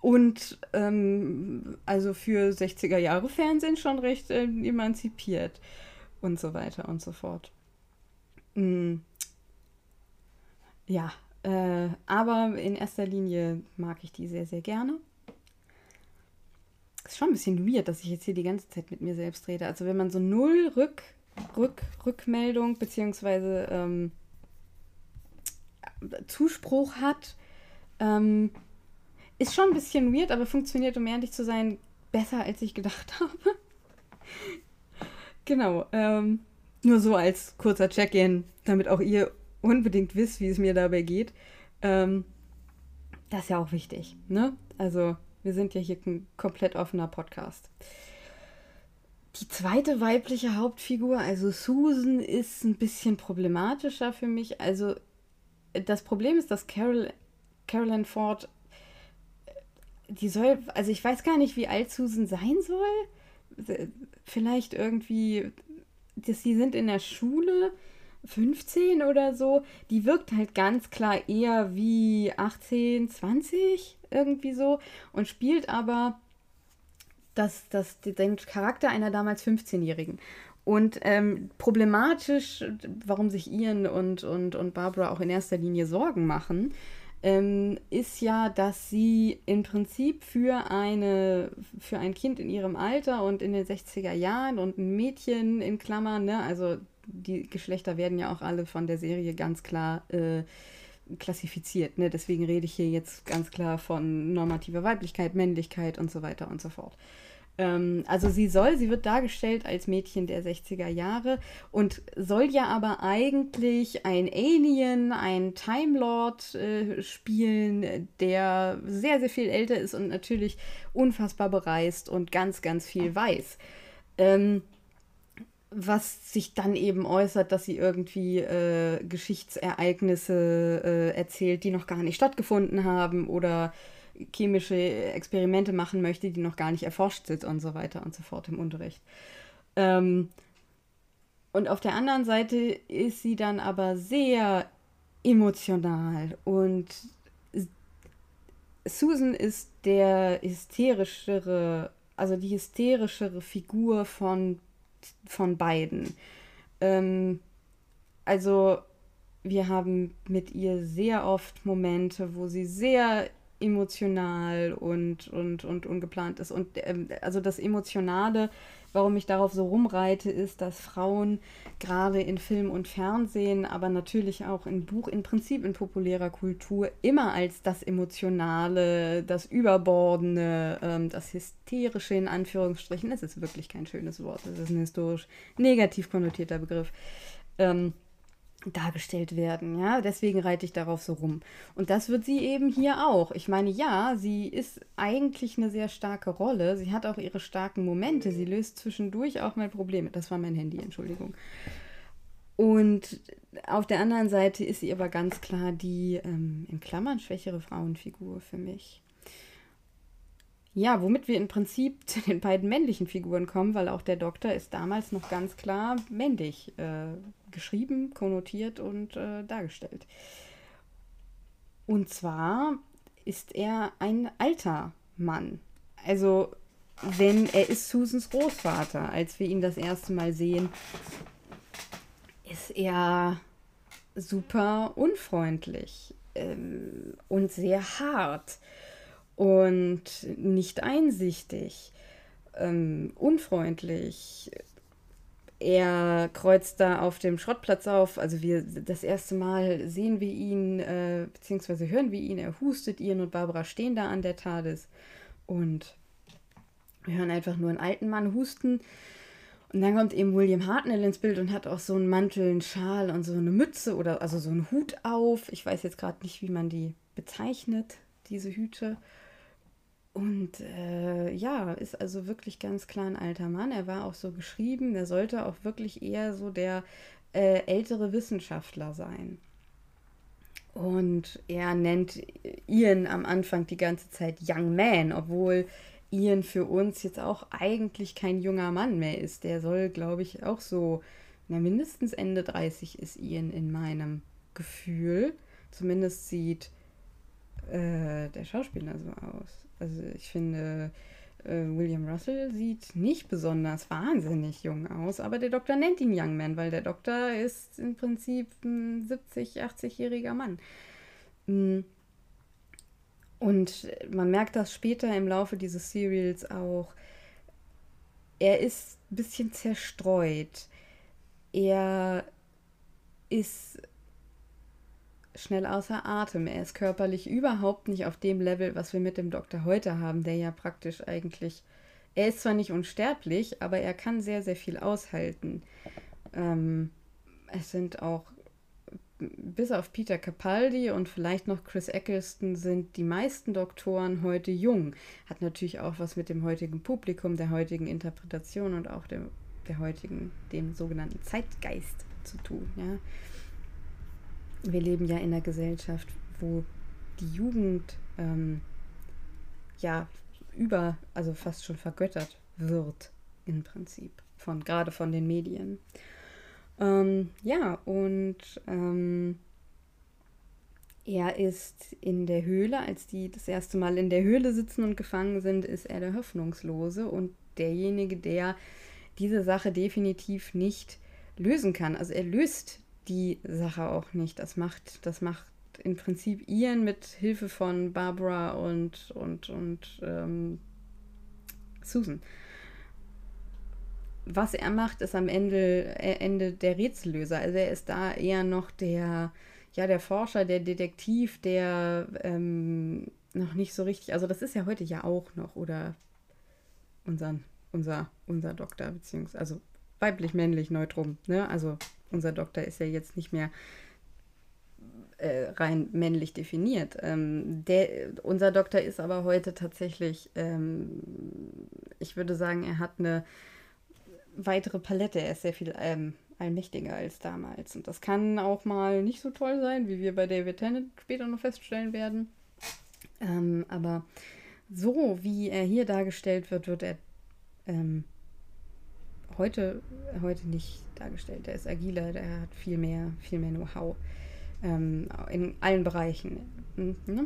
und ähm, also für 60er Jahre Fernsehen schon recht äh, emanzipiert und so weiter und so fort. Mm. Ja, äh, aber in erster Linie mag ich die sehr, sehr gerne. Ist schon ein bisschen weird, dass ich jetzt hier die ganze Zeit mit mir selbst rede. Also wenn man so null Rück, Rück, Rückmeldung beziehungsweise ähm, Zuspruch hat, ähm, ist schon ein bisschen weird, aber funktioniert, um ehrlich zu sein, besser als ich gedacht [LAUGHS] habe. genau. Ähm, nur so als kurzer Check-in, damit auch ihr unbedingt wisst, wie es mir dabei geht. Ähm, das ist ja auch wichtig, ne? Also, wir sind ja hier ein komplett offener Podcast. Die zweite weibliche Hauptfigur, also Susan, ist ein bisschen problematischer für mich. Also, das Problem ist, dass Carol, Carolyn Ford, die soll, also ich weiß gar nicht, wie alt Susan sein soll. Vielleicht irgendwie dass sie sind in der Schule 15 oder so, die wirkt halt ganz klar eher wie 18, 20 irgendwie so und spielt aber das, das, den Charakter einer damals 15-Jährigen. Und ähm, problematisch, warum sich Ian und, und, und Barbara auch in erster Linie Sorgen machen, ähm, ist ja, dass sie im Prinzip für, eine, für ein Kind in ihrem Alter und in den 60er Jahren und ein Mädchen in Klammern, ne, also die Geschlechter werden ja auch alle von der Serie ganz klar äh, klassifiziert. Ne? Deswegen rede ich hier jetzt ganz klar von normativer Weiblichkeit, Männlichkeit und so weiter und so fort. Ähm, also sie soll, sie wird dargestellt als Mädchen der 60er Jahre und soll ja aber eigentlich ein Alien, ein Time Lord äh, spielen, der sehr, sehr viel älter ist und natürlich unfassbar bereist und ganz, ganz viel weiß. Ähm, was sich dann eben äußert, dass sie irgendwie äh, Geschichtsereignisse äh, erzählt, die noch gar nicht stattgefunden haben oder chemische Experimente machen möchte, die noch gar nicht erforscht sind und so weiter und so fort im Unterricht. Ähm, und auf der anderen Seite ist sie dann aber sehr emotional und Susan ist der hysterischere, also die hysterischere Figur von, von beiden. Ähm, also wir haben mit ihr sehr oft Momente, wo sie sehr emotional und, und, und ungeplant ist. Und ähm, also das Emotionale, warum ich darauf so rumreite, ist, dass Frauen gerade in Film und Fernsehen, aber natürlich auch in Buch, im Prinzip in populärer Kultur, immer als das Emotionale, das Überbordene, ähm, das Hysterische in Anführungsstrichen, das ist wirklich kein schönes Wort, das ist ein historisch negativ konnotierter Begriff, ähm, dargestellt werden. Ja, deswegen reite ich darauf so rum. Und das wird sie eben hier auch. Ich meine, ja, sie ist eigentlich eine sehr starke Rolle. Sie hat auch ihre starken Momente. Sie löst zwischendurch auch mal Probleme. Das war mein Handy, Entschuldigung. Und auf der anderen Seite ist sie aber ganz klar die ähm, in Klammern schwächere Frauenfigur für mich. Ja, womit wir im Prinzip [LAUGHS] zu den beiden männlichen Figuren kommen, weil auch der Doktor ist damals noch ganz klar männlich äh, geschrieben, konnotiert und äh, dargestellt. Und zwar ist er ein alter Mann. Also, wenn er ist Susans Großvater, als wir ihn das erste Mal sehen, ist er super unfreundlich ähm, und sehr hart und nicht einsichtig, ähm, unfreundlich. Er kreuzt da auf dem Schrottplatz auf. Also wir das erste Mal sehen wir ihn, äh, beziehungsweise hören wir ihn, er hustet, Ian und Barbara stehen da an der TARDIS und wir hören einfach nur einen alten Mann husten. Und dann kommt eben William Hartnell ins Bild und hat auch so einen Mantel, einen Schal und so eine Mütze oder also so einen Hut auf. Ich weiß jetzt gerade nicht, wie man die bezeichnet, diese Hüte. Und äh, ja, ist also wirklich ganz klar ein alter Mann. Er war auch so geschrieben, er sollte auch wirklich eher so der äh, ältere Wissenschaftler sein. Und er nennt Ian am Anfang die ganze Zeit Young Man, obwohl Ian für uns jetzt auch eigentlich kein junger Mann mehr ist. Der soll, glaube ich, auch so, na, mindestens Ende 30 ist Ian in meinem Gefühl. Zumindest sieht äh, der Schauspieler so aus. Also ich finde, äh, William Russell sieht nicht besonders wahnsinnig jung aus, aber der Doktor nennt ihn Young Man, weil der Doktor ist im Prinzip ein 70, 80-jähriger Mann. Mhm. Und man merkt das später im Laufe dieses Serials auch. Er ist ein bisschen zerstreut. Er ist schnell außer Atem. Er ist körperlich überhaupt nicht auf dem Level, was wir mit dem Doktor heute haben, der ja praktisch eigentlich. Er ist zwar nicht unsterblich, aber er kann sehr, sehr viel aushalten. Ähm, es sind auch bis auf Peter Capaldi und vielleicht noch Chris Eccleston sind die meisten Doktoren heute jung. Hat natürlich auch was mit dem heutigen Publikum, der heutigen Interpretation und auch dem, der heutigen, dem sogenannten Zeitgeist zu tun. Ja. Wir leben ja in einer Gesellschaft, wo die Jugend ähm, ja über, also fast schon vergöttert wird im Prinzip, von gerade von den Medien. Ähm, ja, und ähm, er ist in der Höhle, als die das erste Mal in der Höhle sitzen und gefangen sind, ist er der Hoffnungslose und derjenige, der diese Sache definitiv nicht lösen kann. Also er löst die Sache auch nicht. Das macht, das macht im Prinzip Ian mit Hilfe von Barbara und, und, und ähm, Susan was er macht, ist am Ende, äh, Ende der Rätsellöser. Also er ist da eher noch der, ja, der Forscher, der Detektiv, der ähm, noch nicht so richtig, also das ist ja heute ja auch noch, oder unser, unser, unser Doktor, beziehungsweise, also weiblich, männlich, neutrum, ne? Also unser Doktor ist ja jetzt nicht mehr äh, rein männlich definiert. Ähm, der, unser Doktor ist aber heute tatsächlich, ähm, ich würde sagen, er hat eine weitere Palette. Er ist sehr viel ähm, allmächtiger als damals. Und das kann auch mal nicht so toll sein, wie wir bei David Tennant später noch feststellen werden. Ähm, aber so wie er hier dargestellt wird, wird er ähm, heute, heute nicht dargestellt. Er ist agiler, der hat viel mehr, viel mehr Know-how ähm, in allen Bereichen. Mhm. Ne?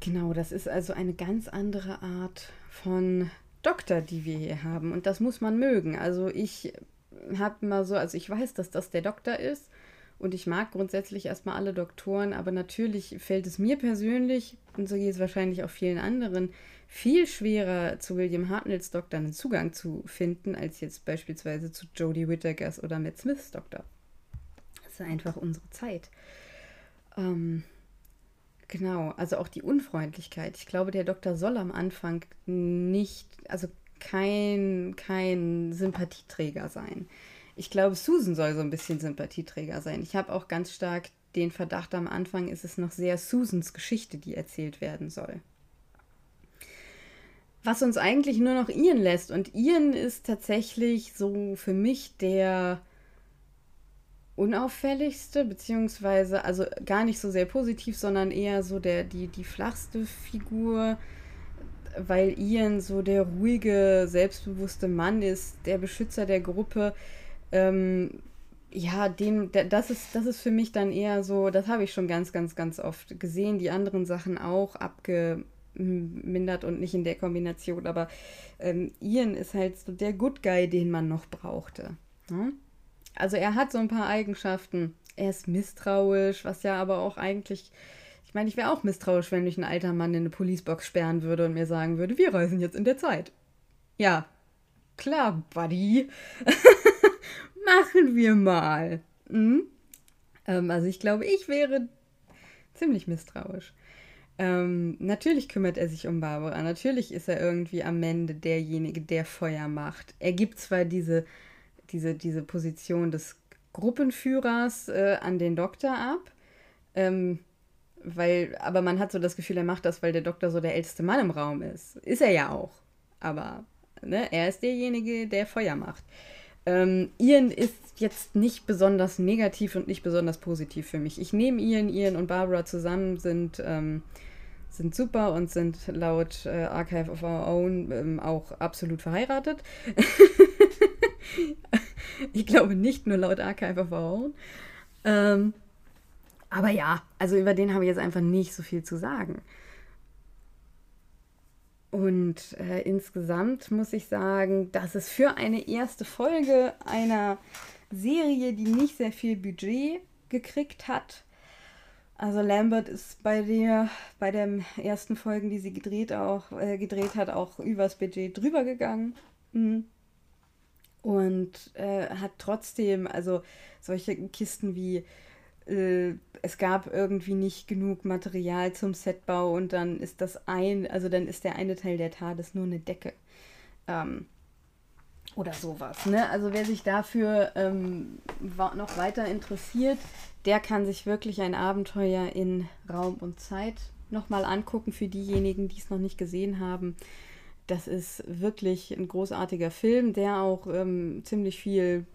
Genau, das ist also eine ganz andere Art von Doktor, die wir hier haben. Und das muss man mögen. Also ich habe mal so, also ich weiß, dass das der Doktor ist. Und ich mag grundsätzlich erstmal alle Doktoren, aber natürlich fällt es mir persönlich, und so geht es wahrscheinlich auch vielen anderen, viel schwerer zu William Hartnells Doktor einen Zugang zu finden, als jetzt beispielsweise zu Jodie Whittakers oder Matt Smiths Doktor. Das ist einfach unsere Zeit. Ähm, Genau, also auch die Unfreundlichkeit. Ich glaube, der Doktor soll am Anfang nicht, also kein, kein Sympathieträger sein. ich glaube, Susan soll so ein bisschen Sympathieträger sein. Ich habe auch ganz stark den Verdacht, am Anfang ist es noch sehr Susans Geschichte, die erzählt werden soll. Was uns eigentlich nur noch Ian lässt. Und Ian ist tatsächlich so für mich der unauffälligste, beziehungsweise also gar nicht so sehr positiv, sondern eher so der, die, die flachste Figur, weil Ian so der ruhige, selbstbewusste Mann ist, der Beschützer der Gruppe. Ähm, ja, dem, das ist, das ist für mich dann eher so, das habe ich schon ganz, ganz, ganz oft gesehen, die anderen Sachen auch abgemindert und nicht in der Kombination, aber ähm, Ian ist halt so der Good Guy, den man noch brauchte. Ne? Also er hat so ein paar Eigenschaften. Er ist misstrauisch, was ja aber auch eigentlich. Ich meine, ich wäre auch misstrauisch, wenn mich ein alter Mann in eine Policebox sperren würde und mir sagen würde, wir reisen jetzt in der Zeit. Ja, klar, Buddy. [LAUGHS] Machen wir mal. Hm? Ähm, also ich glaube, ich wäre ziemlich misstrauisch. Ähm, natürlich kümmert er sich um Barbara. Natürlich ist er irgendwie am Ende derjenige, der Feuer macht. Er gibt zwar diese diese, diese Position des Gruppenführers äh, an den Doktor ab. Ähm, weil, aber man hat so das Gefühl, er macht das, weil der Doktor so der älteste Mann im Raum ist. Ist er ja auch. Aber ne, er ist derjenige, der Feuer macht. Ähm, Ian ist jetzt nicht besonders negativ und nicht besonders positiv für mich. Ich nehme Ian, Ian und Barbara zusammen, sind, ähm, sind super und sind laut äh, Archive of Our Own ähm, auch absolut verheiratet. [LAUGHS] ich glaube nicht nur laut Archive of Our Own. Ähm, aber ja, also über den habe ich jetzt einfach nicht so viel zu sagen. Und äh, insgesamt muss ich sagen, dass es für eine erste Folge einer Serie, die nicht sehr viel Budget gekriegt hat, also Lambert ist bei der, bei den ersten Folgen, die sie gedreht, auch, äh, gedreht hat, auch übers Budget drüber gegangen. Mhm und äh, hat trotzdem, also solche Kisten wie äh, es gab irgendwie nicht genug Material zum Setbau und dann ist das ein, also dann ist der eine Teil der TARDIS nur eine Decke. Ähm, oder sowas. Ne? Also wer sich dafür ähm, noch weiter interessiert, der kann sich wirklich ein Abenteuer in Raum und Zeit nochmal angucken für diejenigen, die es noch nicht gesehen haben das ist wirklich ein großartiger Film, der auch ähm, ziemlich viel.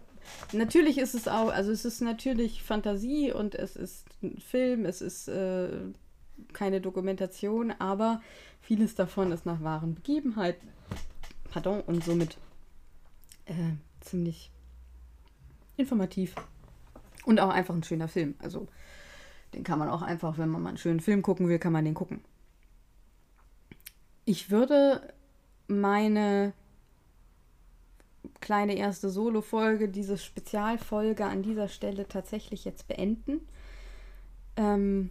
Natürlich ist es auch, also es ist natürlich Fantasie und es ist ein Film, es ist äh, keine Dokumentation, aber vieles davon ist nach wahren Begebenheiten. Pardon, und somit äh, ziemlich informativ. Und auch einfach ein schöner Film. Also den kann man auch einfach, wenn man mal einen schönen Film gucken will, kann man den gucken. Ich würde meine kleine erste Solo-Folge, diese Spezialfolge an dieser Stelle tatsächlich jetzt beenden. Ähm,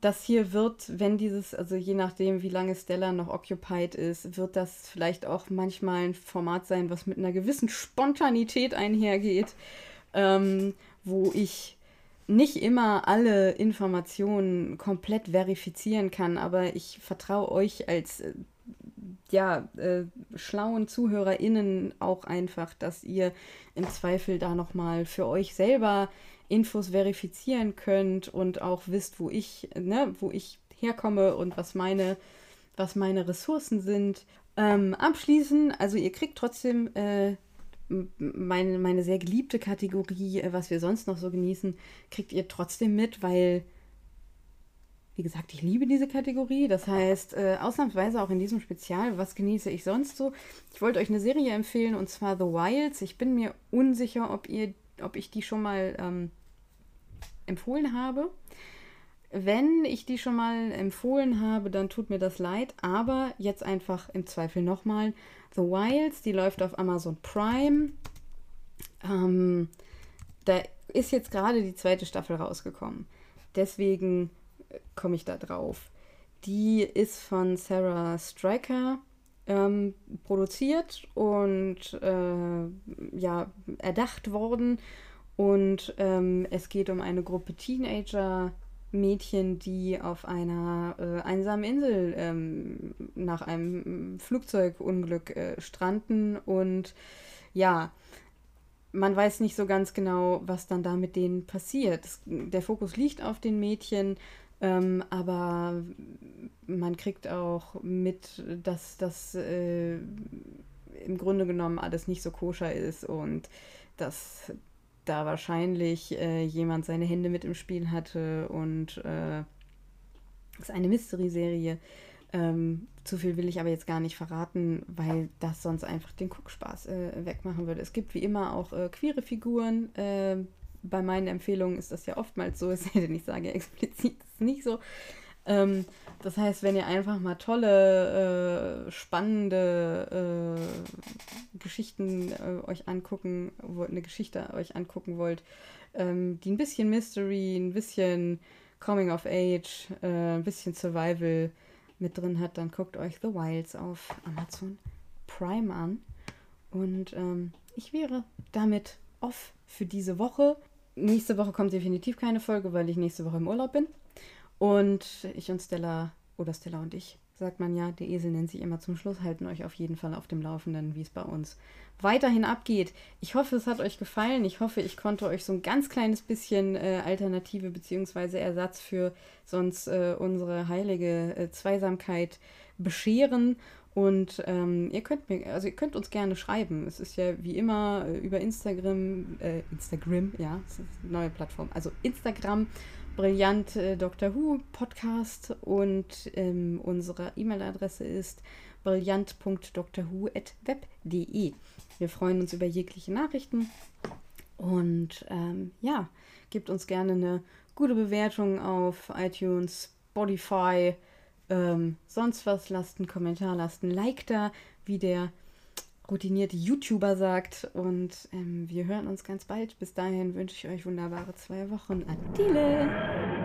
das hier wird, wenn dieses, also je nachdem, wie lange Stella noch occupied ist, wird das vielleicht auch manchmal ein Format sein, was mit einer gewissen Spontanität einhergeht, ähm, wo ich nicht immer alle Informationen komplett verifizieren kann, aber ich vertraue euch als ja, äh, schlauen ZuhörerInnen auch einfach, dass ihr im Zweifel da nochmal für euch selber Infos verifizieren könnt und auch wisst, wo ich, ne, wo ich herkomme und was meine, was meine Ressourcen sind. Ähm, abschließen, also ihr kriegt trotzdem äh, meine, meine sehr geliebte Kategorie, äh, was wir sonst noch so genießen, kriegt ihr trotzdem mit, weil wie gesagt, ich liebe diese Kategorie. Das heißt, äh, ausnahmsweise auch in diesem Spezial, was genieße ich sonst so? Ich wollte euch eine Serie empfehlen und zwar The Wilds. Ich bin mir unsicher, ob, ihr, ob ich die schon mal ähm, empfohlen habe. Wenn ich die schon mal empfohlen habe, dann tut mir das leid. Aber jetzt einfach im Zweifel nochmal. The Wilds, die läuft auf Amazon Prime. Ähm, da ist jetzt gerade die zweite Staffel rausgekommen. Deswegen komme ich da drauf. Die ist von Sarah Striker ähm, produziert und äh, ja, erdacht worden. Und ähm, es geht um eine Gruppe Teenager, Mädchen, die auf einer äh, einsamen Insel ähm, nach einem Flugzeugunglück äh, stranden und ja, man weiß nicht so ganz genau, was dann da mit denen passiert. Der Fokus liegt auf den Mädchen, ähm, aber man kriegt auch mit, dass das äh, im Grunde genommen alles nicht so koscher ist und dass da wahrscheinlich äh, jemand seine Hände mit im Spiel hatte und äh, es ist eine Mystery-Serie. Ähm, zu viel will ich aber jetzt gar nicht verraten, weil das sonst einfach den Guckspaß äh, wegmachen würde. Es gibt wie immer auch äh, queere Figuren. Bei meinen Empfehlungen ist das ja oftmals so, [LAUGHS] es denn ich sage explizit, ist nicht so. Ähm, das heißt, wenn ihr einfach mal tolle, äh, spannende äh, Geschichten äh, euch angucken wollt, eine Geschichte euch angucken wollt, ähm, die ein bisschen Mystery, ein bisschen Coming of Age, äh, ein bisschen Survival mit drin hat, dann guckt euch The Wilds auf Amazon Prime an. Und ähm, ich wäre damit off für diese Woche. Nächste Woche kommt definitiv keine Folge, weil ich nächste Woche im Urlaub bin. Und ich und Stella, oder Stella und ich, sagt man ja, der Esel nennt sich immer zum Schluss, halten euch auf jeden Fall auf dem Laufenden, wie es bei uns weiterhin abgeht. Ich hoffe, es hat euch gefallen. Ich hoffe, ich konnte euch so ein ganz kleines bisschen äh, Alternative bzw. Ersatz für sonst äh, unsere heilige äh, Zweisamkeit bescheren. Und ähm, ihr könnt mir, also ihr könnt uns gerne schreiben. Es ist ja wie immer äh, über Instagram, äh, Instagram, ja, das ist eine neue Plattform. Also Instagram Brillant äh, Doctor Who Podcast und ähm, unsere E-Mail-Adresse ist brillant.drwho.web.de. Wir freuen uns über jegliche Nachrichten und ähm, ja, gebt uns gerne eine gute Bewertung auf iTunes, Spotify, ähm, sonst was. Lasst einen Kommentar, lasst ein Like da, wie der routinierte YouTuber sagt. Und ähm, wir hören uns ganz bald. Bis dahin wünsche ich euch wunderbare zwei Wochen. Adile!